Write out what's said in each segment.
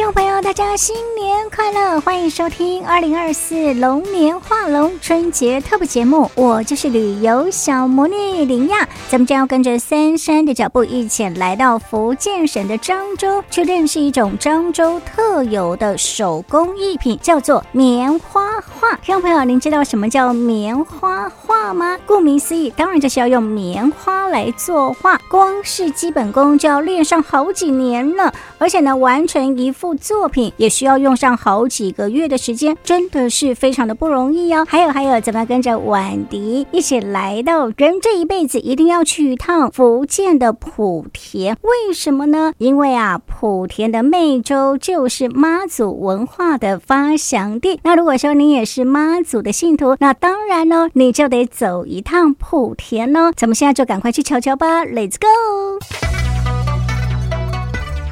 听众朋友，大家新年快乐！欢迎收听二零二四龙年画龙春节特别节目，我就是旅游小魔女林亚。咱们将要跟着三山的脚步，一起来到福建省的漳州，去认识一种漳州特有的手工艺品，叫做棉花画。听众朋友，您知道什么叫棉花画吗？顾名思义，当然就是要用棉花来作画，光是基本功就要练上好几年了，而且呢，完成。一幅作品也需要用上好几个月的时间，真的是非常的不容易哦。还有还有，怎么跟着婉迪一起来到人这一辈子一定要去一趟福建的莆田？为什么呢？因为啊，莆田的湄洲就是妈祖文化的发祥地。那如果说你也是妈祖的信徒，那当然呢，你就得走一趟莆田哦。咱们现在就赶快去瞧瞧吧，Let's go！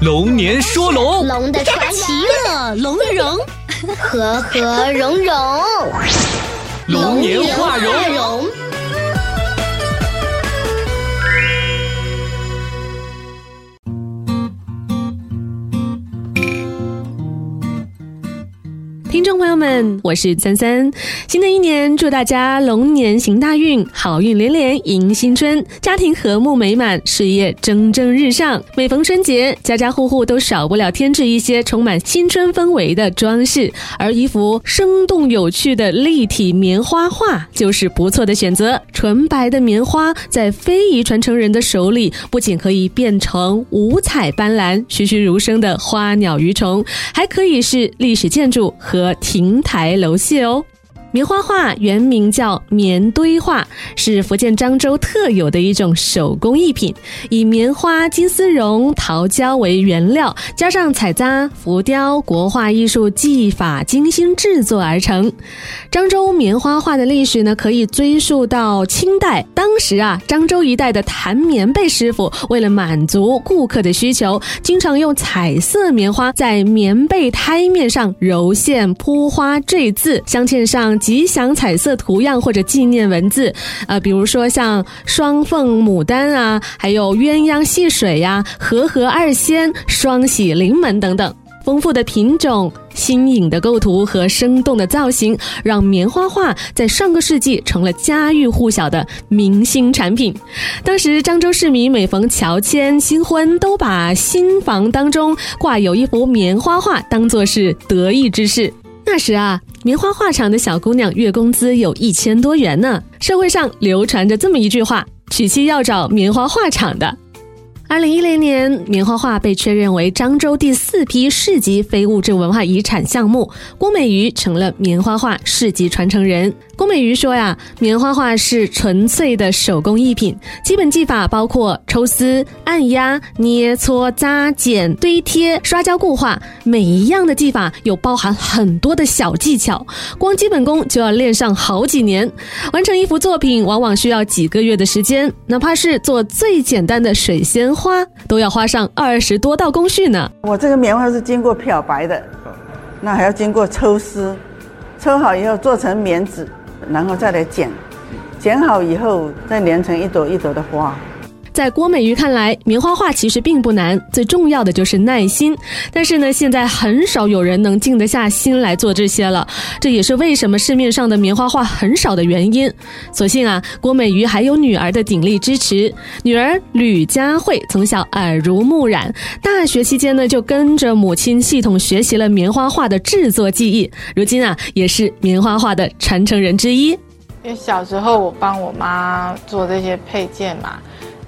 龙年说龙，龙的传奇，其乐龙融，和和融融，龙年画龙。听众朋友们，我是三三。新的一年，祝大家龙年行大运，好运连连迎新春，家庭和睦美满，事业蒸蒸日上。每逢春节，家家户户都少不了添置一些充满新春氛围的装饰，而一幅生动有趣的立体棉花画就是不错的选择。纯白的棉花在非遗传承人的手里，不仅可以变成五彩斑斓、栩栩如生的花鸟鱼虫，还可以是历史建筑和。亭台楼榭哦。棉花画原名叫棉堆画，是福建漳州特有的一种手工艺品，以棉花、金丝绒、桃胶为原料，加上彩扎、浮雕、国画艺术技法精心制作而成。漳州棉花画的历史呢，可以追溯到清代。当时啊，漳州一带的弹棉被师傅为了满足顾客的需求，经常用彩色棉花在棉被胎面上揉线、铺花、坠字，镶嵌上。吉祥彩色图样或者纪念文字，呃，比如说像双凤牡丹啊，还有鸳鸯戏水呀、啊，和合二仙、双喜临门等等，丰富的品种、新颖的构图和生动的造型，让棉花画在上个世纪成了家喻户晓的明星产品。当时漳州市民每逢乔迁、新婚，都把新房当中挂有一幅棉花画当做是得意之事。那时啊，棉花画厂的小姑娘月工资有一千多元呢。社会上流传着这么一句话：娶妻要找棉花画厂的。二零一零年，棉花画被确认为漳州第四批市级非物质文化遗产项目，郭美瑜成了棉花画市级传承人。郭美瑜说呀，棉花画是纯粹的手工艺品，基本技法包括抽丝、按压、捏搓、扎、剪、堆贴、刷胶固化，每一样的技法有包含很多的小技巧，光基本功就要练上好几年。完成一幅作品，往往需要几个月的时间，哪怕是做最简单的水仙。花都要花上二十多道工序呢。我这个棉花是经过漂白的，那还要经过抽丝，抽好以后做成棉纸，然后再来剪，剪好以后再连成一朵一朵的花。在郭美瑜看来，棉花画其实并不难，最重要的就是耐心。但是呢，现在很少有人能静得下心来做这些了，这也是为什么市面上的棉花画很少的原因。所幸啊，郭美瑜还有女儿的鼎力支持，女儿吕佳慧从小耳濡目染，大学期间呢就跟着母亲系统学习了棉花画的制作技艺，如今啊也是棉花画的传承人之一。因为小时候我帮我妈做这些配件嘛。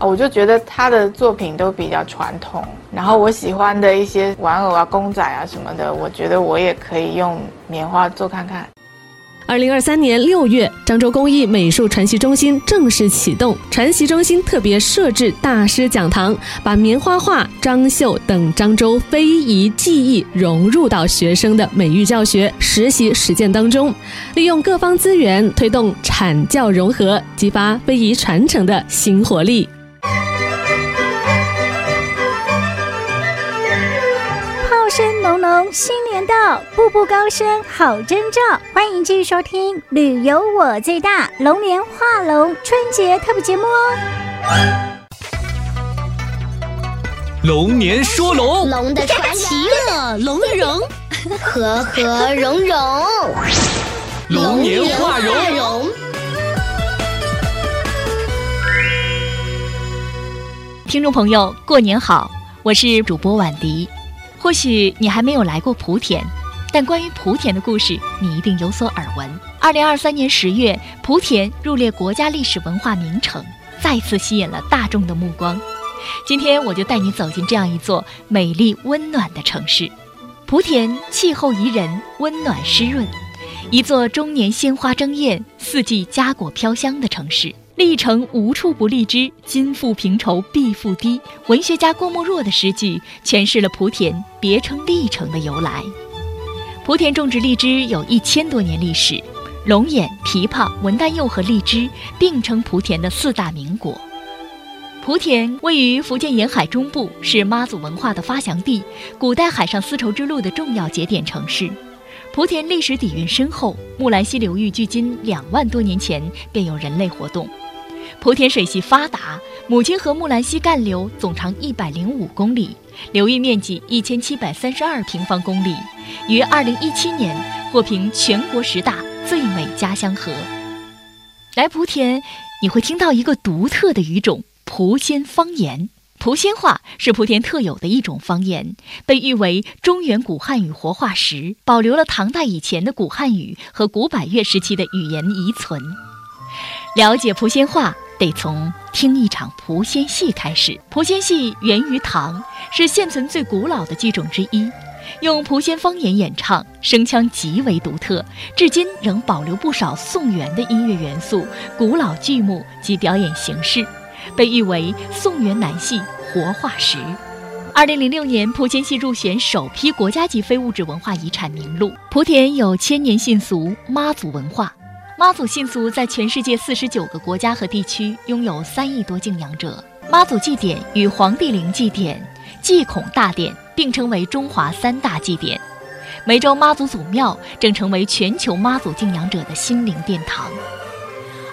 我就觉得他的作品都比较传统，然后我喜欢的一些玩偶啊、公仔啊什么的，我觉得我也可以用棉花做看看。二零二三年六月，漳州工艺美术传习中心正式启动。传习中心特别设置大师讲堂，把棉花画、张绣等漳州非遗技艺融入到学生的美育教学、实习实践当中，利用各方资源推动产教融合，激发非遗传承的新活力。新年到，步步高升好征兆。欢迎继续收听《旅游我最大》龙年画龙春节特别节目哦。龙年说龙，龙的传奇，乐龙融，和和融融，龙年画龙。听众朋友，过年好，我是主播婉迪。或许你还没有来过莆田，但关于莆田的故事，你一定有所耳闻。二零二三年十月，莆田入列国家历史文化名城，再次吸引了大众的目光。今天我就带你走进这样一座美丽温暖的城市，莆田气候宜人，温暖湿润，一座终年鲜花争艳、四季佳果飘香的城市。历城无处不荔枝，金复平仇必复低。文学家郭沫若的诗句诠释了莆田别称历城的由来。莆田种植荔枝有一千多年历史，龙眼、枇杷、文旦柚和荔枝并称莆田的四大名果。莆田位于福建沿海中部，是妈祖文化的发祥地，古代海上丝绸之路的重要节点城市。莆田历史底蕴深厚，木兰溪流域距今两万多年前便有人类活动。莆田水系发达，母亲河木兰溪干流总长一百零五公里，流域面积一千七百三十二平方公里，于二零一七年获评全国十大最美家乡河。来莆田，你会听到一个独特的语种。莆仙方言，莆仙话是莆田特有的一种方言，被誉为中原古汉语活化石，保留了唐代以前的古汉语和古百越时期的语言遗存。了解莆仙话，得从听一场莆仙戏开始。莆仙戏源于唐，是现存最古老的剧种之一，用莆仙方言演唱，声腔极为独特，至今仍保留不少宋元的音乐元素、古老剧目及表演形式。被誉为宋元南戏活化石。二零零六年，莆仙戏入选首批国家级非物质文化遗产名录。莆田有千年信俗妈祖文化，妈祖信俗在全世界四十九个国家和地区拥有三亿多敬仰者。妈祖祭典与黄帝陵祭典、祭孔大典并称为中华三大祭典。梅州妈祖祖庙正成为全球妈祖敬仰者的心灵殿堂。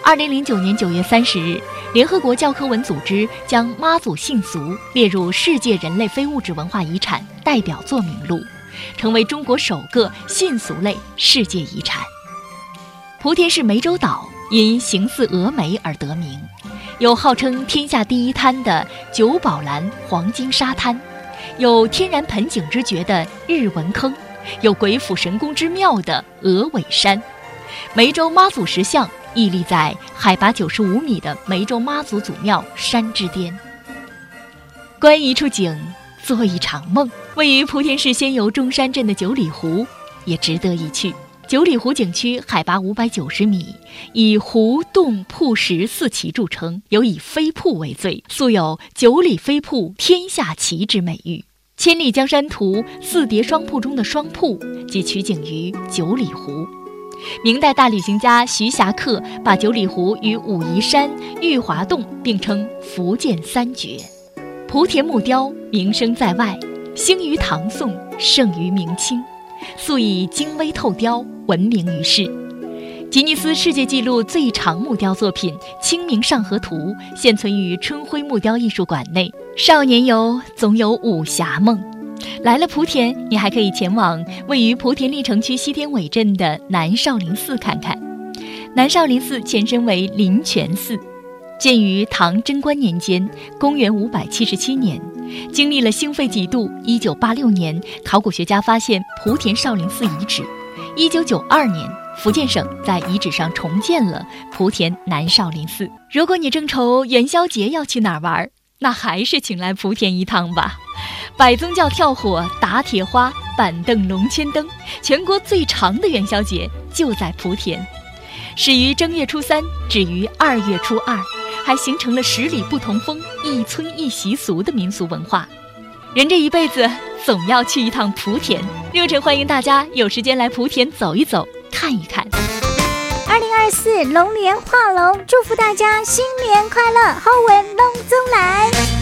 二零零九年九月三十日，联合国教科文组织将妈祖信俗列入世界人类非物质文化遗产代表作名录，成为中国首个信俗类世界遗产。莆田市湄洲岛，因形似峨眉而得名，有号称天下第一滩的九宝蓝黄金沙滩，有天然盆景之绝的日文坑，有鬼斧神工之妙的鹅尾山，湄洲妈祖石像。屹立在海拔九十五米的湄洲妈祖祖庙山之巅，观一处景，做一场梦。位于莆田市仙游中山镇的九里湖也值得一去。九里湖景区海拔五百九十米，以湖洞瀑石四奇著称，尤以飞瀑为最，素有“九里飞瀑天下奇”之美誉。《千里江山图》四叠双瀑中的双瀑，即取景于九里湖。明代大旅行家徐霞客把九里湖与武夷山、玉华洞并称福建三绝。莆田木雕名声在外，兴于唐宋，盛于明清，素以精微透雕闻名于世。吉尼斯世界纪录最长木雕作品《清明上河图》现存于春晖木雕艺术馆内。少年游总有武侠梦。来了莆田，你还可以前往位于莆田历城区西天尾镇的南少林寺看看。南少林寺前身为灵泉寺，建于唐贞观年间（公元五百七十七年），经历了兴废几度。一九八六年，考古学家发现莆田少林寺遗址。一九九二年，福建省在遗址上重建了莆田南少林寺。如果你正愁元宵节要去哪儿玩，那还是请来莆田一趟吧。百宗教跳火、打铁花、板凳龙千灯，全国最长的元宵节就在莆田，始于正月初三，止于二月初二，还形成了十里不同风、一村一习俗的民俗文化。人这一辈子总要去一趟莆田，热忱欢迎大家有时间来莆田走一走、看一看。二零二四龙年画龙，祝福大家新年快乐，好运龙中来。